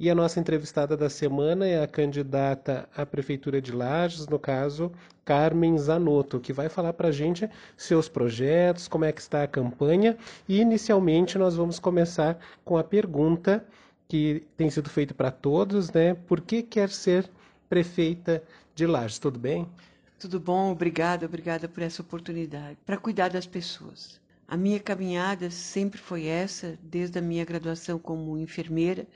E a nossa entrevistada da semana é a candidata à Prefeitura de Lages, no caso, Carmen Zanotto, que vai falar para a gente seus projetos, como é que está a campanha. E inicialmente nós vamos começar com a pergunta que tem sido feita para todos, né? Por que quer ser prefeita de Lages? Tudo bem? Tudo bom, obrigada, obrigada por essa oportunidade. Para cuidar das pessoas. A minha caminhada sempre foi essa, desde a minha graduação como enfermeira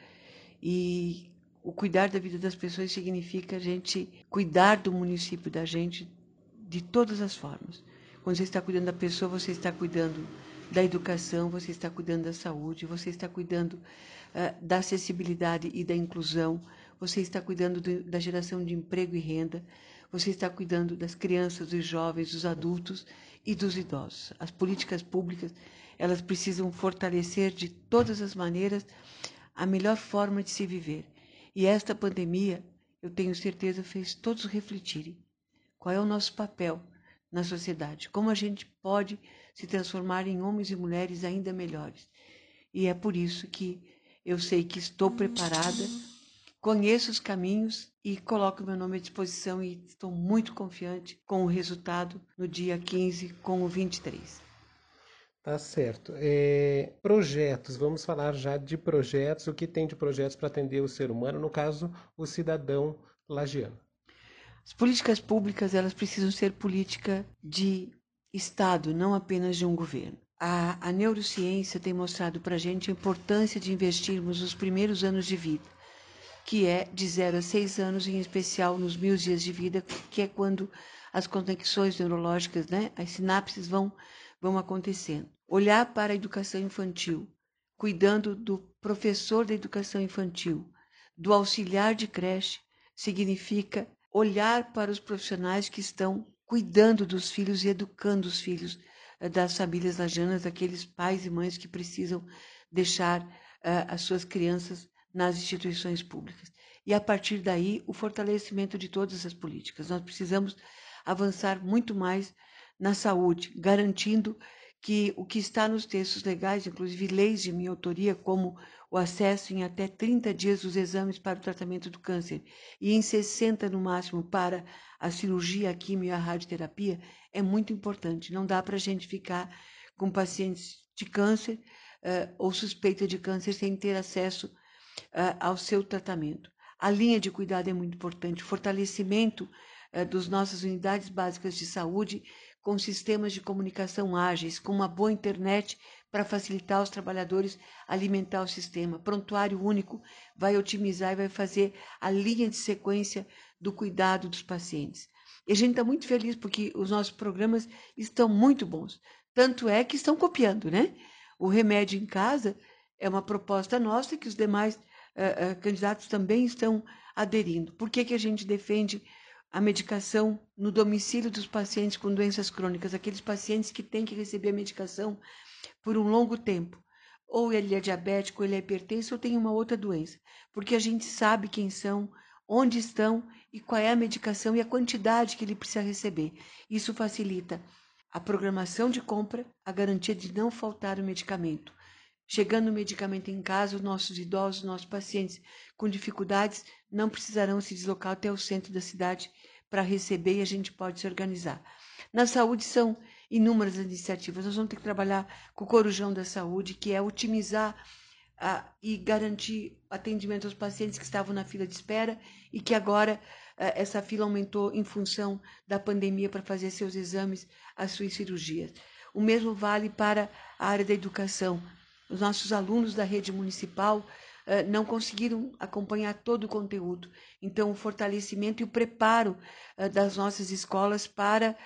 e o cuidar da vida das pessoas significa a gente cuidar do município da gente de todas as formas. Quando você está cuidando da pessoa, você está cuidando da educação, você está cuidando da saúde, você está cuidando uh, da acessibilidade e da inclusão, você está cuidando de, da geração de emprego e renda, você está cuidando das crianças, dos jovens, dos adultos e dos idosos. As políticas públicas, elas precisam fortalecer de todas as maneiras a melhor forma de se viver. E esta pandemia, eu tenho certeza, fez todos refletirem qual é o nosso papel na sociedade, como a gente pode se transformar em homens e mulheres ainda melhores. E é por isso que eu sei que estou preparada, conheço os caminhos e coloco meu nome à disposição e estou muito confiante com o resultado no dia 15 com o 23. Tá certo. É, projetos, vamos falar já de projetos, o que tem de projetos para atender o ser humano, no caso, o cidadão lagiano. As políticas públicas, elas precisam ser política de Estado, não apenas de um governo. A, a neurociência tem mostrado para a gente a importância de investirmos nos primeiros anos de vida, que é de 0 a 6 anos, em especial nos mil dias de vida, que é quando as conexões neurológicas, né, as sinapses vão, vão acontecendo olhar para a educação infantil, cuidando do professor da educação infantil, do auxiliar de creche, significa olhar para os profissionais que estão cuidando dos filhos e educando os filhos eh, das famílias lajanas, aqueles pais e mães que precisam deixar uh, as suas crianças nas instituições públicas. E a partir daí, o fortalecimento de todas as políticas. Nós precisamos avançar muito mais na saúde, garantindo que o que está nos textos legais, inclusive leis de minha autoria, como o acesso em até 30 dias dos exames para o tratamento do câncer e em 60 no máximo para a cirurgia, a quimio e a radioterapia, é muito importante. Não dá para a gente ficar com pacientes de câncer uh, ou suspeita de câncer sem ter acesso uh, ao seu tratamento. A linha de cuidado é muito importante, o fortalecimento uh, das nossas unidades básicas de saúde com sistemas de comunicação ágeis, com uma boa internet para facilitar aos trabalhadores alimentar o sistema. Prontuário único vai otimizar e vai fazer a linha de sequência do cuidado dos pacientes. E a gente está muito feliz porque os nossos programas estão muito bons. Tanto é que estão copiando, né? O remédio em casa é uma proposta nossa que os demais uh, uh, candidatos também estão aderindo. Por que, que a gente defende a medicação no domicílio dos pacientes com doenças crônicas, aqueles pacientes que têm que receber a medicação por um longo tempo. Ou ele é diabético, ou ele é hipertenso, ou tem uma outra doença. Porque a gente sabe quem são, onde estão e qual é a medicação e a quantidade que ele precisa receber. Isso facilita a programação de compra, a garantia de não faltar o medicamento. Chegando o medicamento em casa, os nossos idosos, nossos pacientes com dificuldades não precisarão se deslocar até o centro da cidade para receber e a gente pode se organizar. Na saúde são inúmeras iniciativas. Nós vamos ter que trabalhar com o Corujão da Saúde, que é otimizar e garantir atendimento aos pacientes que estavam na fila de espera e que agora ah, essa fila aumentou em função da pandemia para fazer seus exames, as suas cirurgias. O mesmo vale para a área da educação. Os nossos alunos da rede municipal eh, não conseguiram acompanhar todo o conteúdo. Então, o fortalecimento e o preparo eh, das nossas escolas para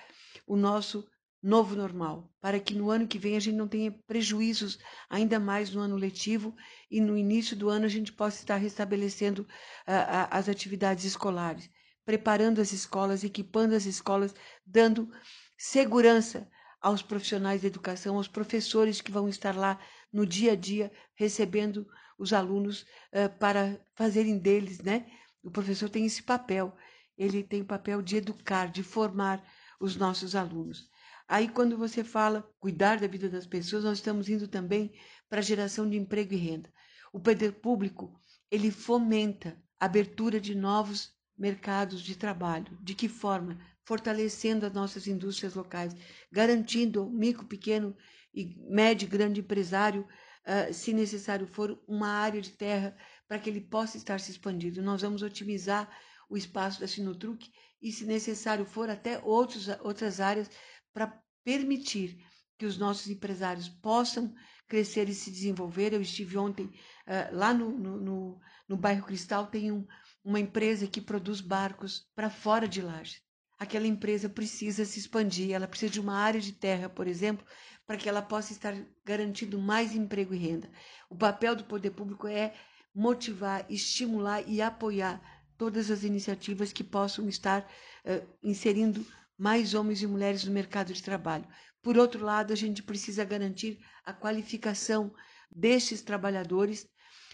o nosso novo normal, para que no ano que vem a gente não tenha prejuízos ainda mais no ano letivo e no início do ano a gente possa estar restabelecendo uh, as atividades escolares, preparando as escolas, equipando as escolas, dando segurança aos profissionais da educação, aos professores que vão estar lá no dia a dia recebendo os alunos uh, para fazerem deles, né? O professor tem esse papel, ele tem o papel de educar, de formar os nossos alunos. Aí, quando você fala cuidar da vida das pessoas, nós estamos indo também para a geração de emprego e renda. O poder público ele fomenta a abertura de novos mercados de trabalho. De que forma? Fortalecendo as nossas indústrias locais, garantindo ao micro, pequeno e médio grande empresário, uh, se necessário for, uma área de terra para que ele possa estar se expandindo. Nós vamos otimizar o espaço da Sinotruc e, se necessário for, até outros, outras áreas para permitir que os nossos empresários possam crescer e se desenvolver. Eu estive ontem uh, lá no, no, no, no, bairro Cristal, tem um, uma empresa que produz barcos para fora de Laje. Aquela empresa precisa se expandir, ela precisa de uma área de terra, por exemplo, para que ela possa estar garantindo mais emprego e renda. O papel do poder público é motivar, estimular e apoiar todas as iniciativas que possam estar uh, inserindo mais homens e mulheres no mercado de trabalho. Por outro lado, a gente precisa garantir a qualificação destes trabalhadores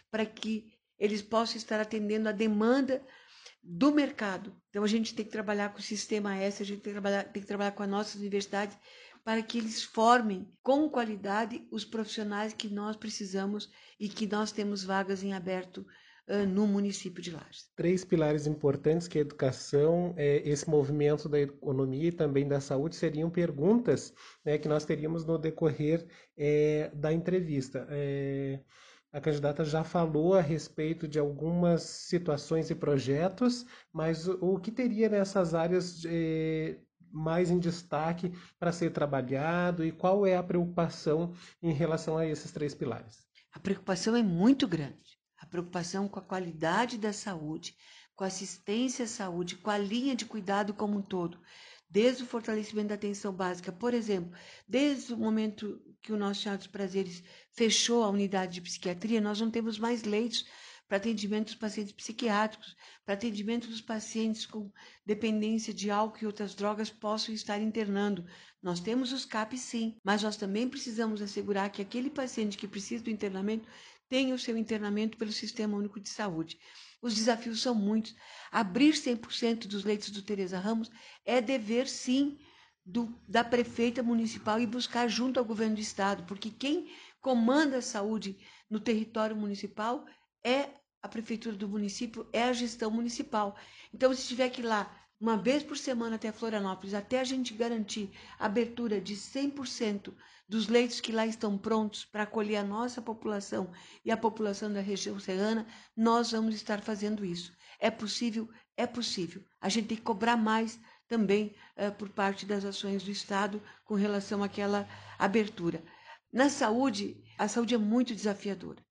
para que eles possam estar atendendo a demanda do mercado. Então, a gente tem que trabalhar com o sistema S, a gente tem que trabalhar, tem que trabalhar com as nossas universidades para que eles formem com qualidade os profissionais que nós precisamos e que nós temos vagas em aberto no município de Lages. Três pilares importantes que é a educação, é, esse movimento da economia e também da saúde seriam perguntas né, que nós teríamos no decorrer é, da entrevista. É, a candidata já falou a respeito de algumas situações e projetos, mas o, que teria nessas áreas de, mais em destaque para ser trabalhado e qual é a preocupação em relação a esses três pilares? A preocupação é muito grande. A preocupação com a qualidade da saúde, com a assistência à saúde, com a linha de cuidado como um todo, desde o fortalecimento da atenção básica, por exemplo, desde o momento que o nosso Teatro Prazeres fechou a unidade de psiquiatria, nós não temos mais leitos para atendimento dos pacientes psiquiátricos, para atendimento dos pacientes com dependência de álcool e outras drogas possam estar internando. Nós temos os CAPs sim, mas nós também precisamos assegurar que aquele paciente que precisa do internamento tenha o seu internamento pelo Sistema Único de Saúde. Os desafios são muitos. Abrir 100% dos leitos do Teresa Ramos é dever sim do, da prefeita municipal e buscar junto ao governo do estado, porque quem comanda a saúde no território municipal é a prefeitura do município, é a gestão municipal. Então, se tiver que ir lá uma vez por semana até Florianópolis, até a gente garantir a abertura de 100% dos leitos que lá estão prontos para acolher a nossa população e a população da região serrana, nós vamos estar fazendo isso. É possível? É possível. A gente tem que cobrar mais também uh, por parte das ações do Estado com relação àquela abertura. Na saúde, a saúde é muito desafiadora.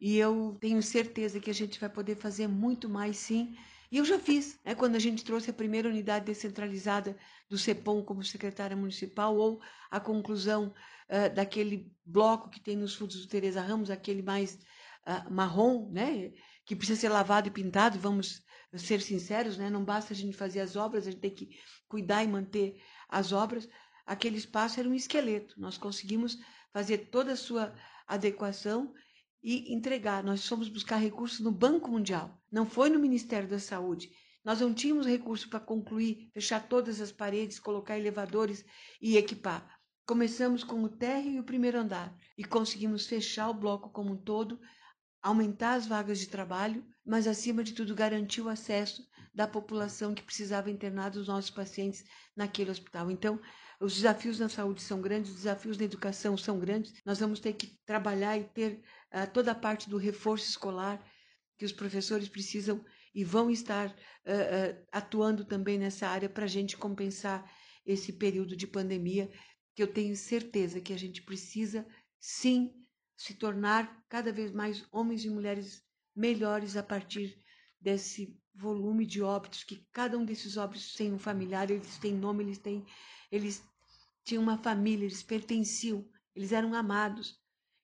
E eu tenho certeza que a gente vai poder fazer muito mais sim. E eu já fiz, né, quando a gente trouxe a primeira unidade descentralizada do CEPOM como secretária municipal, ou a conclusão uh, daquele bloco que tem nos fundos do Teresa Ramos, aquele mais uh, marrom, né, que precisa ser lavado e pintado, vamos ser sinceros, né, não basta a gente fazer as obras, a gente tem que cuidar e manter as obras. Aquele espaço era um esqueleto, nós conseguimos fazer toda a sua adequação e entregar. Nós fomos buscar recursos no Banco Mundial, não foi no Ministério da Saúde. Nós não tínhamos recurso para concluir, fechar todas as paredes, colocar elevadores e equipar. Começamos com o térreo e o primeiro andar e conseguimos fechar o bloco como um todo, aumentar as vagas de trabalho, mas acima de tudo garantir o acesso da população que precisava internar dos nossos pacientes naquele hospital. Então, os desafios na saúde são grandes, os desafios na educação são grandes. Nós vamos ter que trabalhar e ter toda a parte do reforço escolar que os professores precisam e vão estar uh, uh, atuando também nessa área para a gente compensar esse período de pandemia, que eu tenho certeza que a gente precisa sim se tornar cada vez mais homens e mulheres melhores a partir desse volume de óbitos que cada um desses óbitos tem um familiar, eles têm nome, eles têm eles tinham uma família, eles pertenciam, eles eram amados.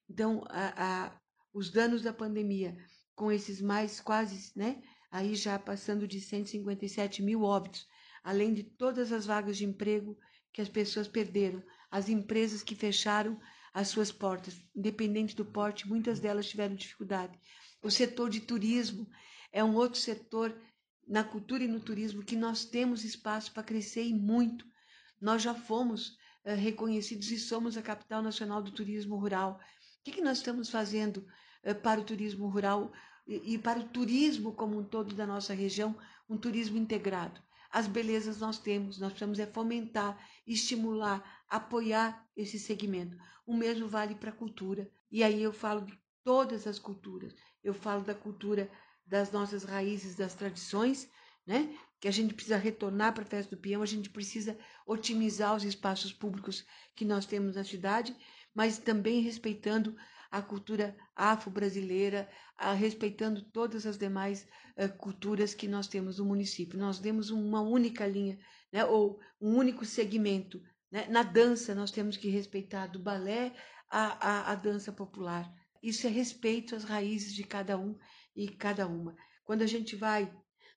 Então, a, a, os danos da pandemia, com esses mais quase, né, aí já passando de 157 mil óbitos, além de todas as vagas de emprego que as pessoas perderam, as empresas que fecharam as suas portas, independente do porte, muitas delas tiveram dificuldade. O setor de turismo é um outro setor na cultura e no turismo que nós temos espaço para crescer e muito. Nós já fomos uh, reconhecidos e somos a capital nacional do turismo rural. Que, que nós estamos fazendo uh, para o turismo rural e para o turismo como um todo da nossa região, um turismo integrado. As belezas nós temos, nós precisamos é fomentar, estimular, apoiar esse segmento. O mesmo vale para a cultura. E aí eu falo de todas as culturas. Eu falo da cultura das nossas raízes, das tradições, né? Que a gente precisa retornar para a festa do peão, a gente precisa otimizar os espaços públicos que nós temos na cidade, mas também respeitando a cultura afro-brasileira, respeitando todas as demais uh, culturas que nós temos no município. Nós temos uma única linha, né, ou um único segmento. Né? Na dança, nós temos que respeitar do balé à, à, à dança popular. Isso é respeito às raízes de cada um e cada uma. Quando a gente vai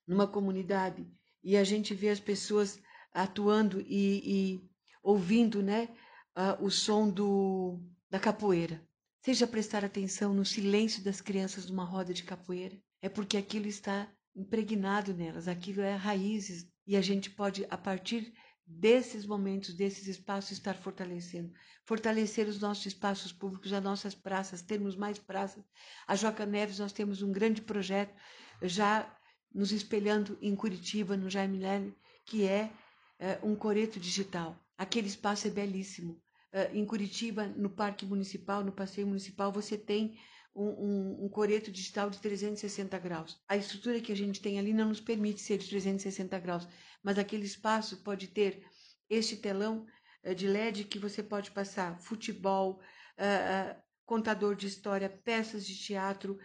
numa comunidade e a gente vê as pessoas atuando e, e ouvindo né, uh, o som do, da capoeira, Seja prestar atenção no silêncio das crianças numa roda de capoeira. É porque aquilo está impregnado nelas, aquilo é raízes e a gente pode, a partir desses momentos, desses espaços, estar fortalecendo. Fortalecer os nossos espaços públicos, as nossas praças, termos mais praças. A Joca Neves, nós temos um grande projeto já nos espelhando em Curitiba, no Jaime Lerner, que é, é um coreto digital. Aquele espaço é belíssimo. Uh, em Curitiba, no Parque Municipal, no Passeio Municipal, você tem um, um, um, coreto digital de 360 graus. A estrutura que a gente tem ali não nos permite ser de 360 graus, mas aquele espaço pode ter este telão uh, de LED que você pode passar futebol, uh, contador de história, peças de teatro,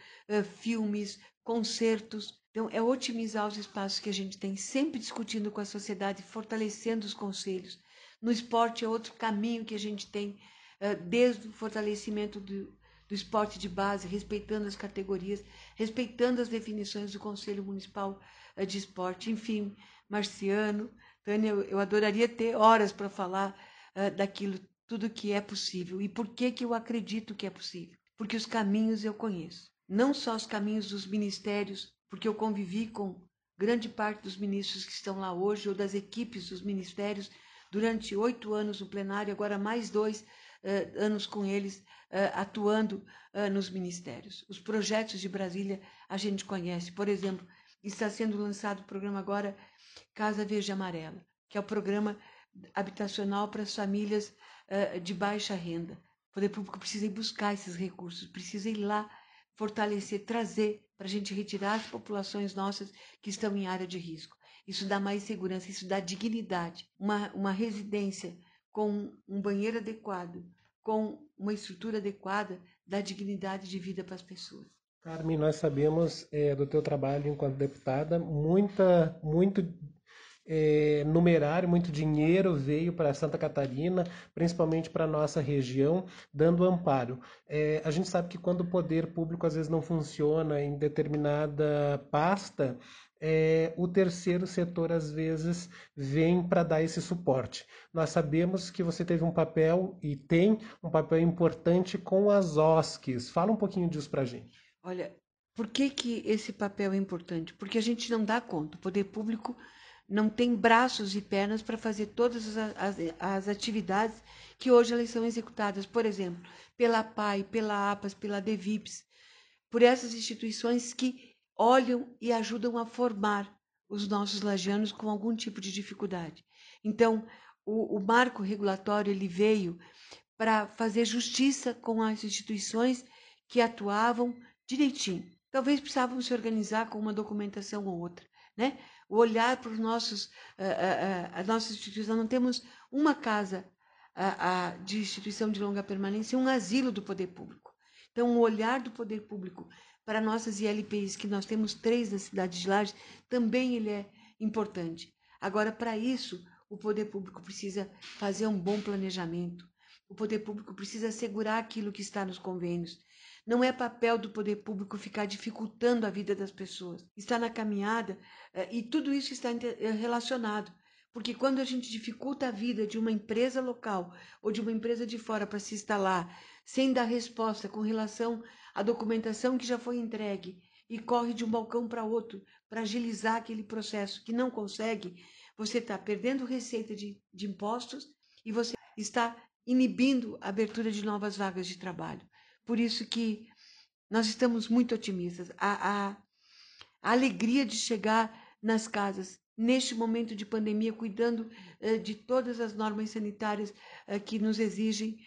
filmes, concertos. Então, é otimizar os espaços que a gente tem, sempre discutindo com a sociedade, fortalecendo os conselhos no esporte é outro caminho que a gente tem, eh, desde o fortalecimento do, do esporte de base, respeitando as categorias, respeitando as definições do Conselho Municipal eh, de Esporte. Enfim, Marciano, Tânia, eu adoraria ter horas para falar uh, daquilo, tudo que é possível. E por que, que eu acredito que é possível? Porque os caminhos eu conheço. Não só os caminhos dos ministérios, porque eu convivi com grande parte dos ministros que estão lá hoje, ou das equipes dos ministérios, durante oito anos no plenário, agora mais dois uh, anos com eles uh, atuando uh, nos ministérios. Os projetos de Brasília a gente conhece. Por exemplo, está sendo lançado o programa agora Casa Verde Amarela, que é o programa habitacional para as famílias de baixa renda. O poder público precisa ir buscar esses recursos, precisa ir lá fortalecer, trazer para a gente retirar as populações nossas que estão em área de risco. Isso dá mais segurança, isso dá dignidade. Uma, uma residência com um banheiro adequado, com uma estrutura adequada, dá dignidade de vida para as pessoas. Carmen, nós sabemos é, do teu trabalho enquanto deputada, muita, muito é, numerário, muito dinheiro veio para Santa Catarina, principalmente para a nossa região, dando amparo. É, a gente sabe que quando o poder público às vezes não funciona em determinada pasta, é, o terceiro setor às vezes vem para dar esse suporte. Nós sabemos que você teve um papel e tem um papel importante com as OSCs. Fala um pouquinho disso para a gente. Olha, por que, que esse papel é importante? Porque a gente não dá conta. O poder público não tem braços e pernas para fazer todas as, as, as, atividades que hoje elas são executadas, por exemplo, pela PAI, pela APAS, pela DEVIPS, por essas instituições que olham e ajudam a formar os nossos lagianos com algum tipo de dificuldade. Então, o, o marco regulatório ele veio para fazer justiça com as instituições que atuavam direitinho. Talvez precisavam se organizar com uma documentação ou outra, né? O olhar para os nossos, a, a, a não temos uma casa de instituição de longa permanência, um asilo do poder público. Então, o olhar do poder público para nossas ILPs, que nós temos três na cidade de Lages, também ele é importante. Agora, para isso, o poder público precisa fazer um bom planejamento. O poder público precisa assegurar aquilo que está nos convênios. Não é papel do poder público ficar dificultando a vida das pessoas. Está na caminhada eh, e tudo isso está eh, relacionado. Porque quando a gente dificulta a vida de uma empresa local ou de uma empresa de fora para se instalar, sem dar resposta com relação à documentação que já foi entregue e corre de um balcão para outro para agilizar aquele processo que não consegue, você está perdendo receita de, de impostos e você está inibindo a abertura de novas vagas de trabalho. Por isso que Nós estamos muito otimistas. A, a, a alegria de chegar nas casas neste momento de pandemia, cuidando uh, de todas as normas sanitárias uh, que nos exigem,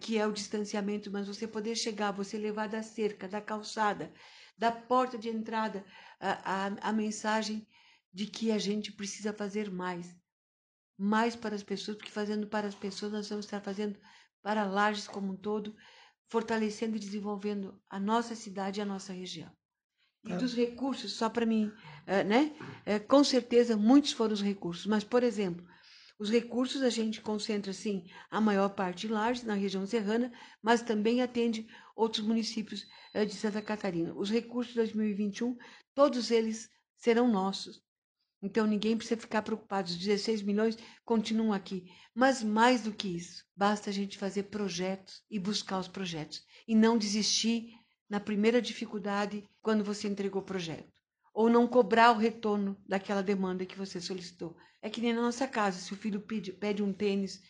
que é o distanciamento, mas você poder chegar, você levar da cerca, da calçada, da porta de entrada, a, a, a mensagem de que a gente precisa fazer mais. Mais para as pessoas, porque fazendo para as pessoas, nós vamos estar fazendo para Lages como um todo, fortalecendo e desenvolvendo a nossa cidade e a nossa região. E dos recursos, só para mim, é, né? É, com certeza, muitos foram os recursos, mas, por exemplo, os recursos a gente concentra, sim, a maior parte em Lages, na região serrana, mas também atende outros municípios é, de Santa Catarina. Os recursos de 2021, todos eles serão nossos. Então ninguém precisa ficar preocupado. Os 16 milhões continuam aqui. Mas mais do que isso, basta a gente fazer projetos e buscar os projetos. E não desistir na primeira dificuldade quando você entregou o projeto. Ou não cobrar o retorno daquela demanda que você solicitou. É que nem na nossa casa, se o filho pede, pede um tênis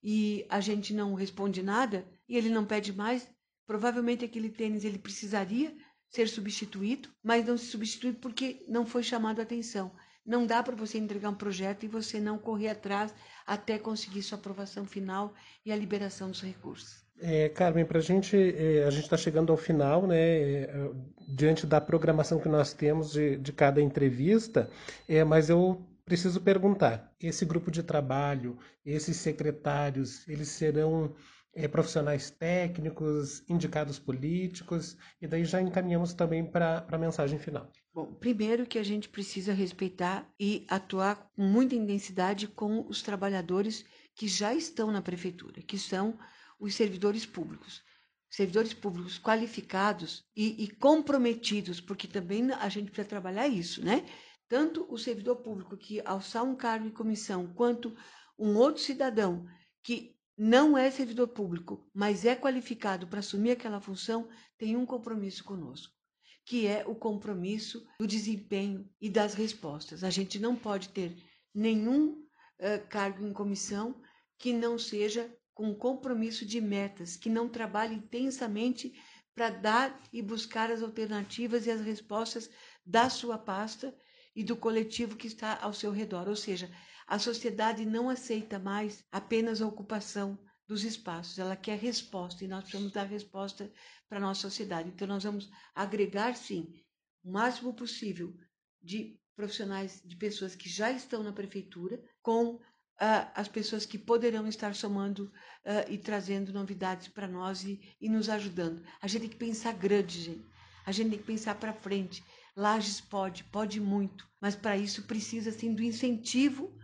e a gente não responde nada e ele não pede mais, provavelmente aquele tênis ele precisaria ser substituído, mas não se substitui porque não foi chamado a atenção. Não dá para você entregar um projeto e você não correr atrás até conseguir sua aprovação final e a liberação dos recursos. É, Carmen, para a gente, é, a gente está chegando ao final, né? É, diante da programação que nós temos de, de cada entrevista, é, mas eu preciso perguntar: esse grupo de trabalho, esses secretários, eles serão é, profissionais técnicos, indicados políticos, e daí já encaminhamos também para a mensagem final. Bom, primeiro que a gente precisa respeitar e atuar com muita intensidade com os trabalhadores que já estão na prefeitura, que são os servidores públicos. Servidores públicos qualificados e, e comprometidos, porque também a gente precisa trabalhar isso, né? Tanto o servidor público que alçar um cargo em comissão, quanto um outro cidadão que não é servidor público, mas é qualificado para assumir aquela função, tem um compromisso conosco, que é o compromisso do desempenho e das respostas. A gente não pode ter nenhum uh, cargo em comissão que não seja com compromisso de metas, que não trabalhe intensamente para dar e buscar as alternativas e as respostas da sua pasta e do coletivo que está ao seu redor. Ou seja, a sociedade não aceita mais apenas a ocupação dos espaços, ela quer resposta e nós precisamos dar resposta para a nossa sociedade. Então, nós vamos agregar, sim, o máximo possível de profissionais, de pessoas que já estão na prefeitura, com uh, as pessoas que poderão estar somando uh, e trazendo novidades para nós e, e nos ajudando. A gente tem que pensar grande, gente. A gente tem que pensar para frente. Lages pode, pode muito, mas para isso precisa sim do incentivo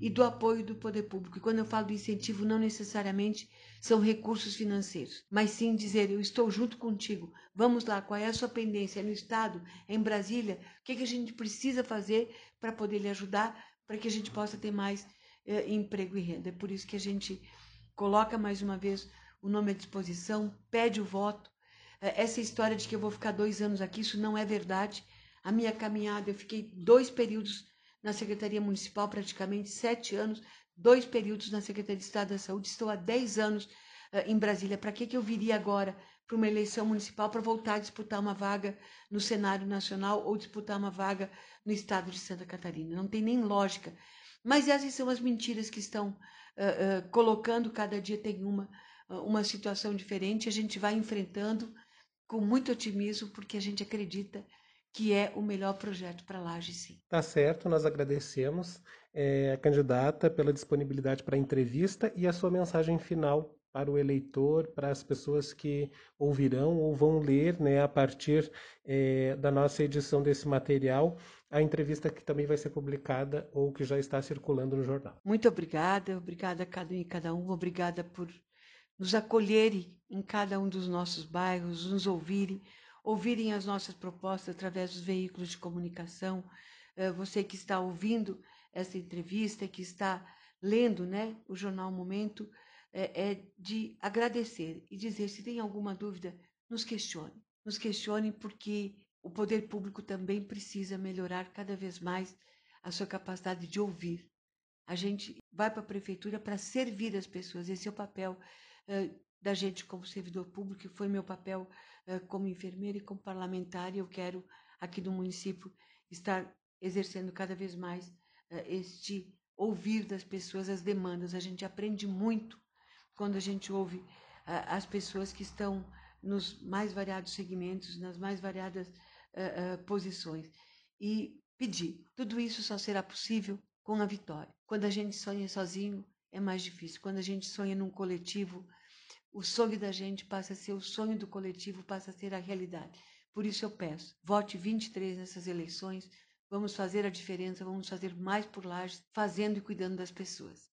e do apoio do poder público. E quando eu falo do incentivo, não necessariamente são recursos financeiros, mas sim dizer: eu estou junto contigo, vamos lá, qual é a sua pendência? É no Estado? É em Brasília? O que, é que a gente precisa fazer para poder lhe ajudar, para que a gente possa ter mais eh, emprego e renda. É por isso que a gente coloca mais uma vez o nome à disposição, pede o voto. Eh, essa história de que eu vou ficar dois anos aqui, isso não é verdade. A minha caminhada, eu fiquei dois períodos na Secretaria Municipal, praticamente sete anos, dois períodos na Secretaria de Estado da Saúde. Estou há dez anos uh, em Brasília. Para que, que eu viria agora para uma eleição municipal para voltar a disputar uma vaga no cenário nacional ou disputar uma vaga no estado de Santa Catarina? Não tem nem lógica. Mas essas são as mentiras que estão uh, uh, colocando, cada dia tem uma, uh, uma situação diferente, a gente vai enfrentando com muito otimismo, porque a gente acredita que é o melhor projeto para Laje, sim. Tá certo, nós agradecemos é, a candidata pela disponibilidade para a entrevista e a sua mensagem final para o eleitor, para as pessoas que ouvirão ou vão ler né, a partir é, da nossa edição desse material, a entrevista que também vai ser publicada ou que já está circulando no jornal. Muito obrigada, obrigada a cada um e cada um, obrigada por nos acolherem em cada um dos nossos bairros, nos ouvirem, ouvirem as nossas propostas através dos veículos de comunicação. É, você que está ouvindo essa entrevista, que está lendo né, o Jornal Momento, é, é de agradecer e dizer: se tem alguma dúvida, nos questione. Nos questione porque o poder público também precisa melhorar cada vez mais a sua capacidade de ouvir. A gente vai para a prefeitura para servir as pessoas, esse é o papel da gente como servidor público, que foi meu papel como enfermeira e como parlamentar, e eu quero aqui no município estar exercendo cada vez mais este ouvir das pessoas as demandas. A gente aprende muito quando a gente ouve as pessoas que estão nos mais variados segmentos, nas mais variadas posições. E pedir. Tudo isso só será possível com a vitória. Quando a gente sonha sozinho, é mais difícil. Quando a gente sonha num coletivo, o sonho da gente passa a ser o sonho do coletivo, passa a ser a realidade. Por isso eu peço, vote 23 nessas eleições, vamos fazer a diferença, vamos fazer mais por Lages, fazendo e cuidando das pessoas.